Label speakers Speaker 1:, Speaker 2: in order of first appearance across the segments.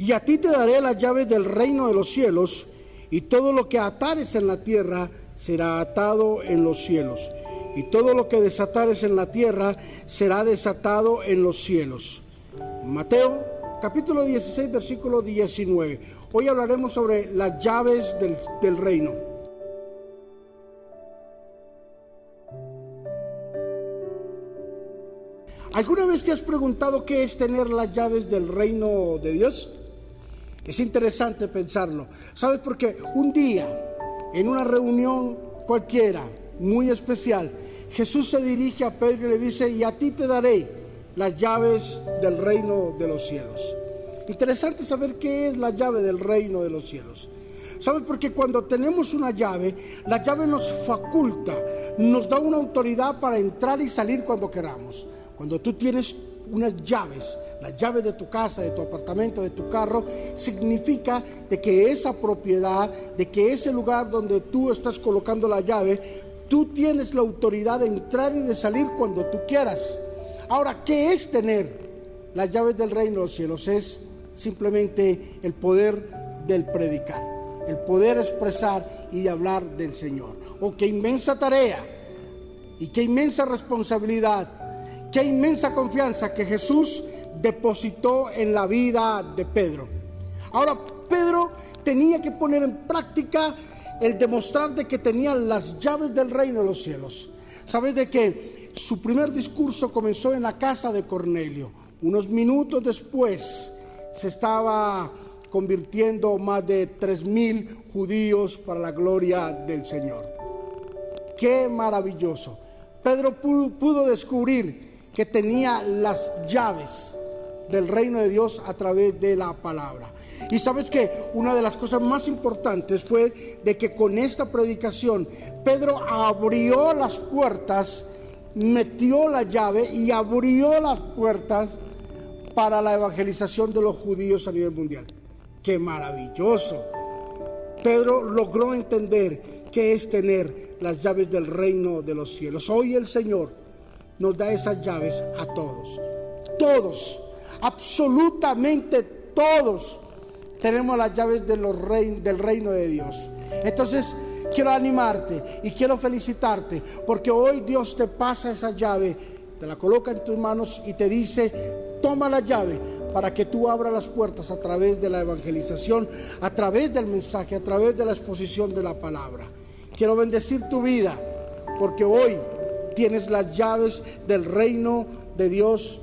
Speaker 1: Y a ti te daré las llaves del reino de los cielos, y todo lo que atares en la tierra será atado en los cielos, y todo lo que desatares en la tierra será desatado en los cielos. Mateo capítulo 16, versículo 19. Hoy hablaremos sobre las llaves del, del reino. ¿Alguna vez te has preguntado qué es tener las llaves del reino de Dios? Es interesante pensarlo. ¿Sabes por qué? Un día, en una reunión cualquiera, muy especial, Jesús se dirige a Pedro y le dice, y a ti te daré las llaves del reino de los cielos. Interesante saber qué es la llave del reino de los cielos. ¿Sabes? Porque cuando tenemos una llave, la llave nos faculta, nos da una autoridad para entrar y salir cuando queramos. Cuando tú tienes unas llaves, la llave de tu casa, de tu apartamento, de tu carro, significa de que esa propiedad, de que ese lugar donde tú estás colocando la llave, tú tienes la autoridad de entrar y de salir cuando tú quieras. Ahora, ¿qué es tener las llaves del reino de los cielos? Es simplemente el poder del predicar, el poder expresar y de hablar del Señor. Oh, qué inmensa tarea y qué inmensa responsabilidad Qué inmensa confianza que Jesús depositó en la vida de Pedro. Ahora, Pedro tenía que poner en práctica el demostrar de que tenía las llaves del reino de los cielos. Sabes de que su primer discurso comenzó en la casa de Cornelio. Unos minutos después se estaba convirtiendo más de tres mil judíos para la gloria del Señor. Qué maravilloso. Pedro pudo descubrir que tenía las llaves del reino de Dios a través de la palabra. Y sabes que una de las cosas más importantes fue de que con esta predicación Pedro abrió las puertas, metió la llave y abrió las puertas para la evangelización de los judíos a nivel mundial. ¡Qué maravilloso! Pedro logró entender qué es tener las llaves del reino de los cielos. Hoy el Señor nos da esas llaves a todos. Todos, absolutamente todos tenemos las llaves del reino de Dios. Entonces, quiero animarte y quiero felicitarte porque hoy Dios te pasa esa llave, te la coloca en tus manos y te dice, toma la llave para que tú abras las puertas a través de la evangelización, a través del mensaje, a través de la exposición de la palabra. Quiero bendecir tu vida porque hoy tienes las llaves del reino de Dios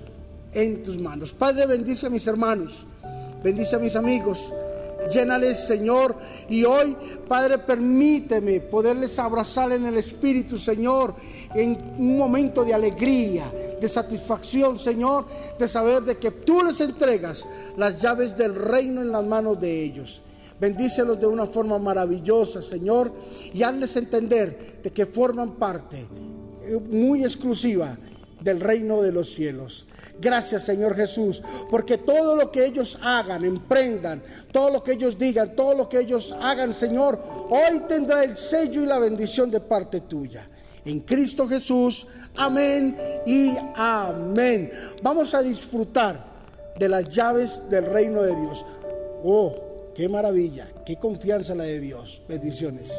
Speaker 1: en tus manos. Padre, bendice a mis hermanos, bendice a mis amigos. Llénales, Señor. Y hoy, Padre, permíteme poderles abrazar en el Espíritu, Señor, en un momento de alegría, de satisfacción, Señor, de saber de que tú les entregas las llaves del reino en las manos de ellos. Bendícelos de una forma maravillosa, Señor, y hazles entender de que forman parte muy exclusiva del reino de los cielos. Gracias Señor Jesús, porque todo lo que ellos hagan, emprendan, todo lo que ellos digan, todo lo que ellos hagan, Señor, hoy tendrá el sello y la bendición de parte tuya. En Cristo Jesús, amén y amén. Vamos a disfrutar de las llaves del reino de Dios. Oh, qué maravilla, qué confianza la de Dios. Bendiciones.